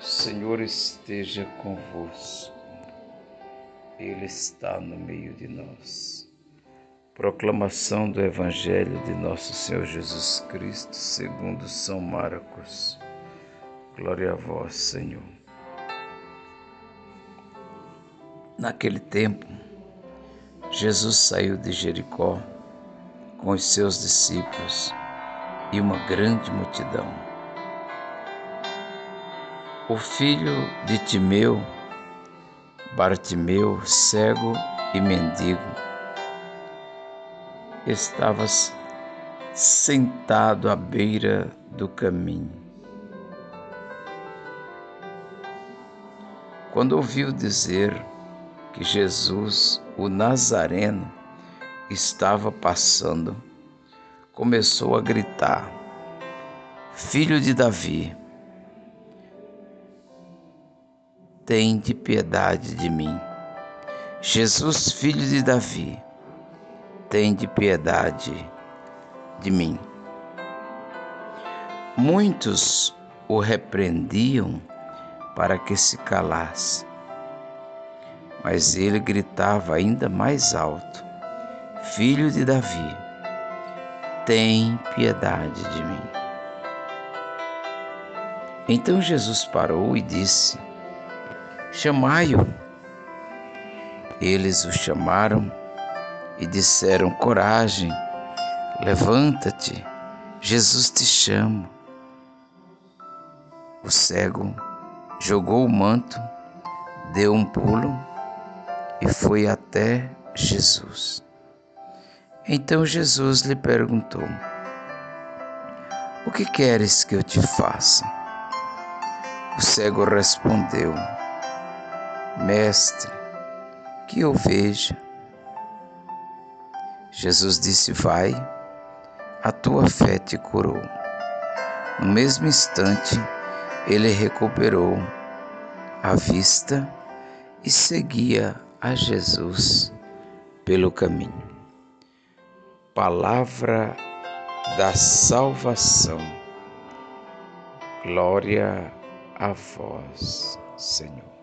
Senhor esteja convosco, Ele está no meio de nós. Proclamação do Evangelho de Nosso Senhor Jesus Cristo, segundo São Marcos. Glória a vós, Senhor. Naquele tempo, Jesus saiu de Jericó com os seus discípulos e uma grande multidão o filho de Timeu, Bartimeu, cego e mendigo, estava sentado à beira do caminho. Quando ouviu dizer que Jesus, o Nazareno, estava passando, começou a gritar: Filho de Davi, de piedade de mim. Jesus, filho de Davi, de piedade de mim. Muitos o repreendiam para que se calasse, mas ele gritava ainda mais alto: Filho de Davi, tem piedade de mim. Então Jesus parou e disse: Chamai-o. Eles o chamaram e disseram: Coragem, levanta-te, Jesus te chama. O cego jogou o manto, deu um pulo e foi até Jesus. Então Jesus lhe perguntou: O que queres que eu te faça? O cego respondeu: Mestre, que eu veja. Jesus disse: Vai, a tua fé te curou. No mesmo instante, ele recuperou a vista e seguia a Jesus pelo caminho. Palavra da salvação. Glória a vós, Senhor.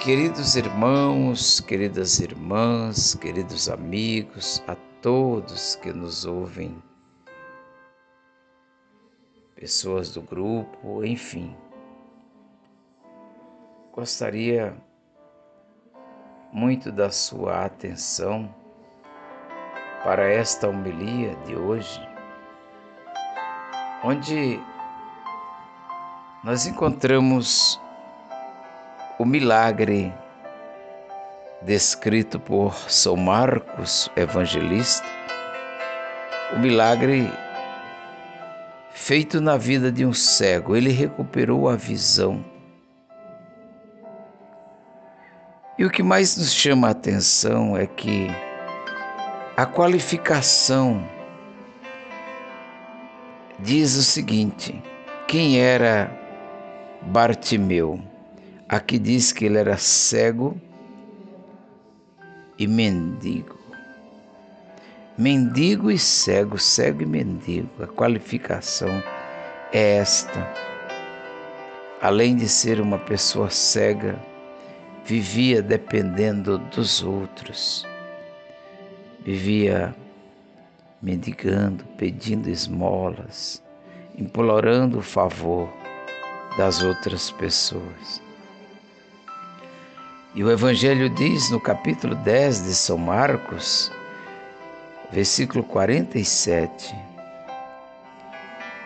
Queridos irmãos, queridas irmãs, queridos amigos, a todos que nos ouvem, pessoas do grupo, enfim, gostaria muito da sua atenção para esta homilia de hoje, onde nós encontramos o milagre descrito por São Marcos, evangelista, o milagre feito na vida de um cego, ele recuperou a visão. E o que mais nos chama a atenção é que a qualificação diz o seguinte: quem era Bartimeu? Aqui diz que ele era cego e mendigo. Mendigo e cego, cego e mendigo. A qualificação é esta. Além de ser uma pessoa cega, vivia dependendo dos outros. Vivia mendigando, pedindo esmolas, implorando o favor das outras pessoas. E o Evangelho diz no capítulo 10 de São Marcos, versículo 47,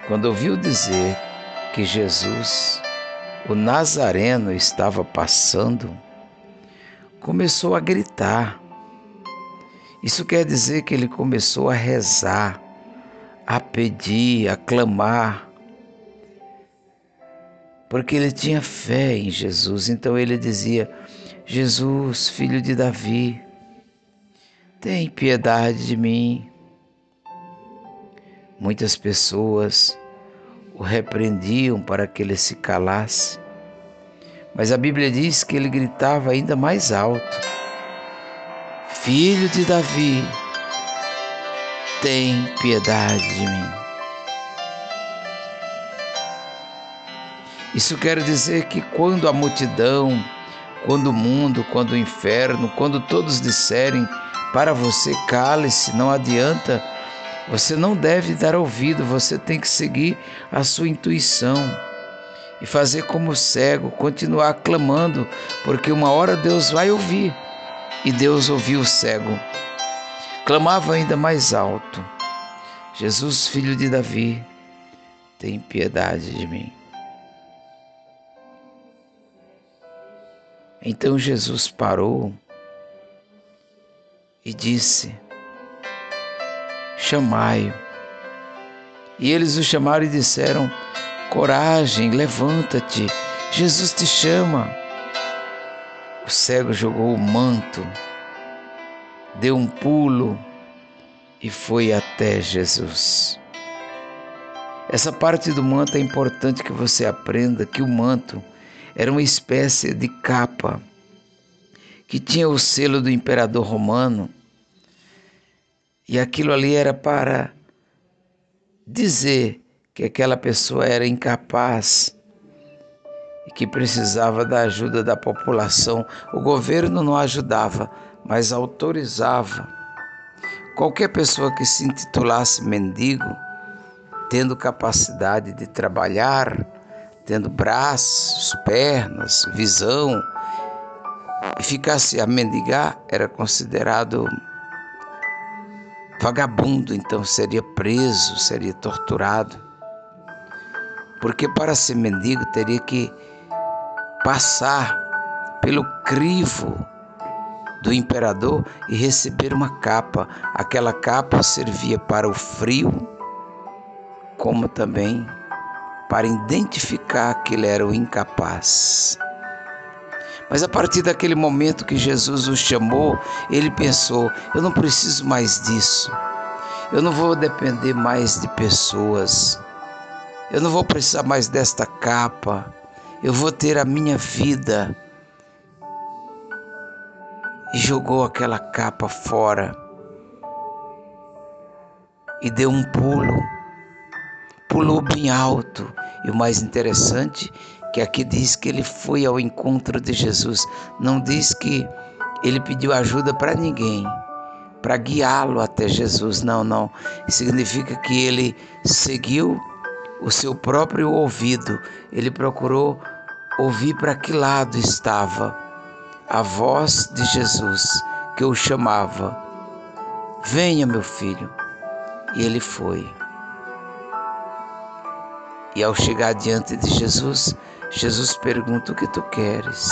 quando ouviu dizer que Jesus, o Nazareno, estava passando, começou a gritar. Isso quer dizer que ele começou a rezar, a pedir, a clamar, porque ele tinha fé em Jesus. Então ele dizia: Jesus, filho de Davi, tem piedade de mim. Muitas pessoas o repreendiam para que ele se calasse, mas a Bíblia diz que ele gritava ainda mais alto: Filho de Davi, tem piedade de mim. Isso quer dizer que quando a multidão, quando o mundo, quando o inferno, quando todos disserem para você cale-se, não adianta, você não deve dar ouvido, você tem que seguir a sua intuição e fazer como o cego, continuar clamando, porque uma hora Deus vai ouvir. E Deus ouviu o cego. Clamava ainda mais alto: Jesus, filho de Davi, tem piedade de mim. Então Jesus parou e disse: Chamai-o. E eles o chamaram e disseram: Coragem, levanta-te, Jesus te chama. O cego jogou o manto, deu um pulo e foi até Jesus. Essa parte do manto é importante que você aprenda que o manto era uma espécie de capa que tinha o selo do imperador romano e aquilo ali era para dizer que aquela pessoa era incapaz e que precisava da ajuda da população. O governo não ajudava, mas autorizava. Qualquer pessoa que se intitulasse mendigo, tendo capacidade de trabalhar, tendo braços, pernas, visão, e ficasse a mendigar, era considerado vagabundo, então seria preso, seria torturado porque para ser mendigo teria que passar pelo crivo do imperador e receber uma capa. Aquela capa servia para o frio, como também para identificar que ele era o incapaz. Mas a partir daquele momento que Jesus o chamou, ele pensou: eu não preciso mais disso. Eu não vou depender mais de pessoas. Eu não vou precisar mais desta capa. Eu vou ter a minha vida. E jogou aquela capa fora. E deu um pulo. Pulou bem alto. E o mais interessante que aqui diz que ele foi ao encontro de Jesus. Não diz que ele pediu ajuda para ninguém, para guiá-lo até Jesus. Não, não. Significa que ele seguiu o seu próprio ouvido. Ele procurou ouvir para que lado estava a voz de Jesus que o chamava: Venha, meu filho. E ele foi. E ao chegar diante de Jesus, Jesus pergunta: O que tu queres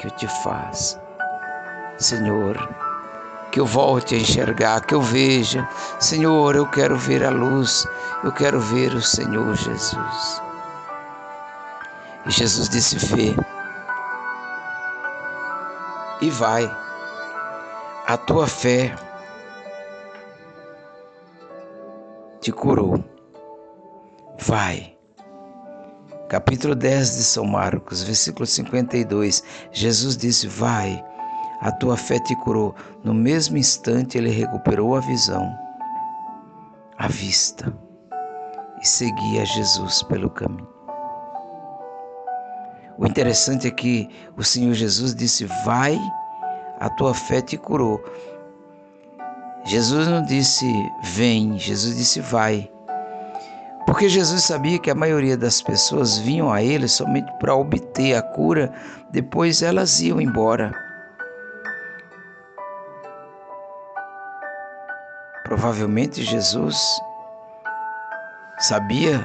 que eu te faça? Senhor, que eu volte a enxergar, que eu veja. Senhor, eu quero ver a luz, eu quero ver o Senhor Jesus. E Jesus disse: Vê e vai, a tua fé te curou. Vai. Capítulo 10 de São Marcos, versículo 52. Jesus disse: Vai a tua fé te curou. No mesmo instante ele recuperou a visão, a vista, e seguia Jesus pelo caminho. O interessante é que o Senhor Jesus disse: Vai, a tua fé te curou. Jesus não disse vem, Jesus disse vai. Porque Jesus sabia que a maioria das pessoas vinham a ele somente para obter a cura, depois elas iam embora. Provavelmente Jesus sabia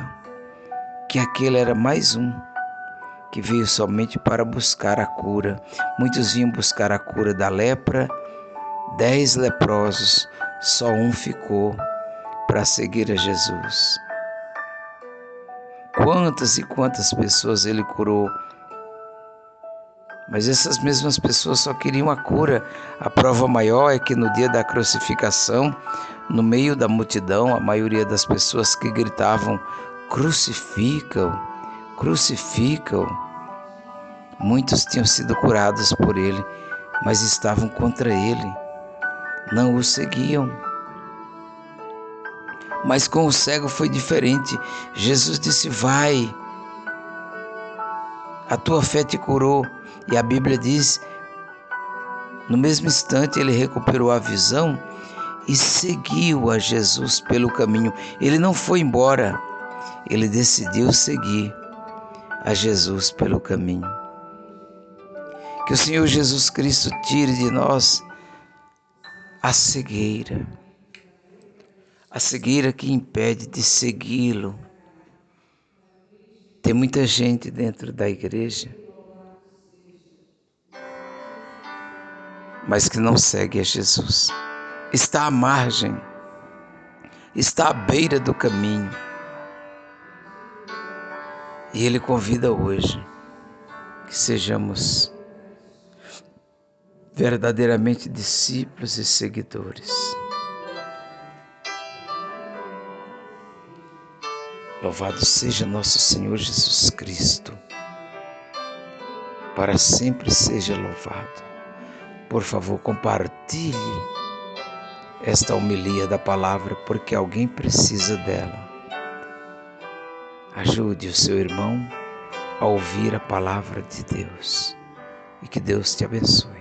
que aquele era mais um que veio somente para buscar a cura. Muitos vinham buscar a cura da lepra, dez leprosos, só um ficou para seguir a Jesus. Quantas e quantas pessoas ele curou mas essas mesmas pessoas só queriam a cura. A prova maior é que no dia da crucificação, no meio da multidão, a maioria das pessoas que gritavam: crucificam, crucificam. Muitos tinham sido curados por ele, mas estavam contra ele, não o seguiam. Mas com o cego foi diferente. Jesus disse: Vai, A tua fé te curou. E a Bíblia diz: no mesmo instante ele recuperou a visão e seguiu a Jesus pelo caminho. Ele não foi embora, ele decidiu seguir a Jesus pelo caminho. Que o Senhor Jesus Cristo tire de nós a cegueira, a cegueira que impede de segui-lo. Tem muita gente dentro da igreja, mas que não segue a Jesus. Está à margem, está à beira do caminho. E Ele convida hoje que sejamos verdadeiramente discípulos e seguidores. Louvado seja nosso Senhor Jesus Cristo, para sempre seja louvado. Por favor, compartilhe esta homilia da palavra, porque alguém precisa dela. Ajude o seu irmão a ouvir a palavra de Deus e que Deus te abençoe.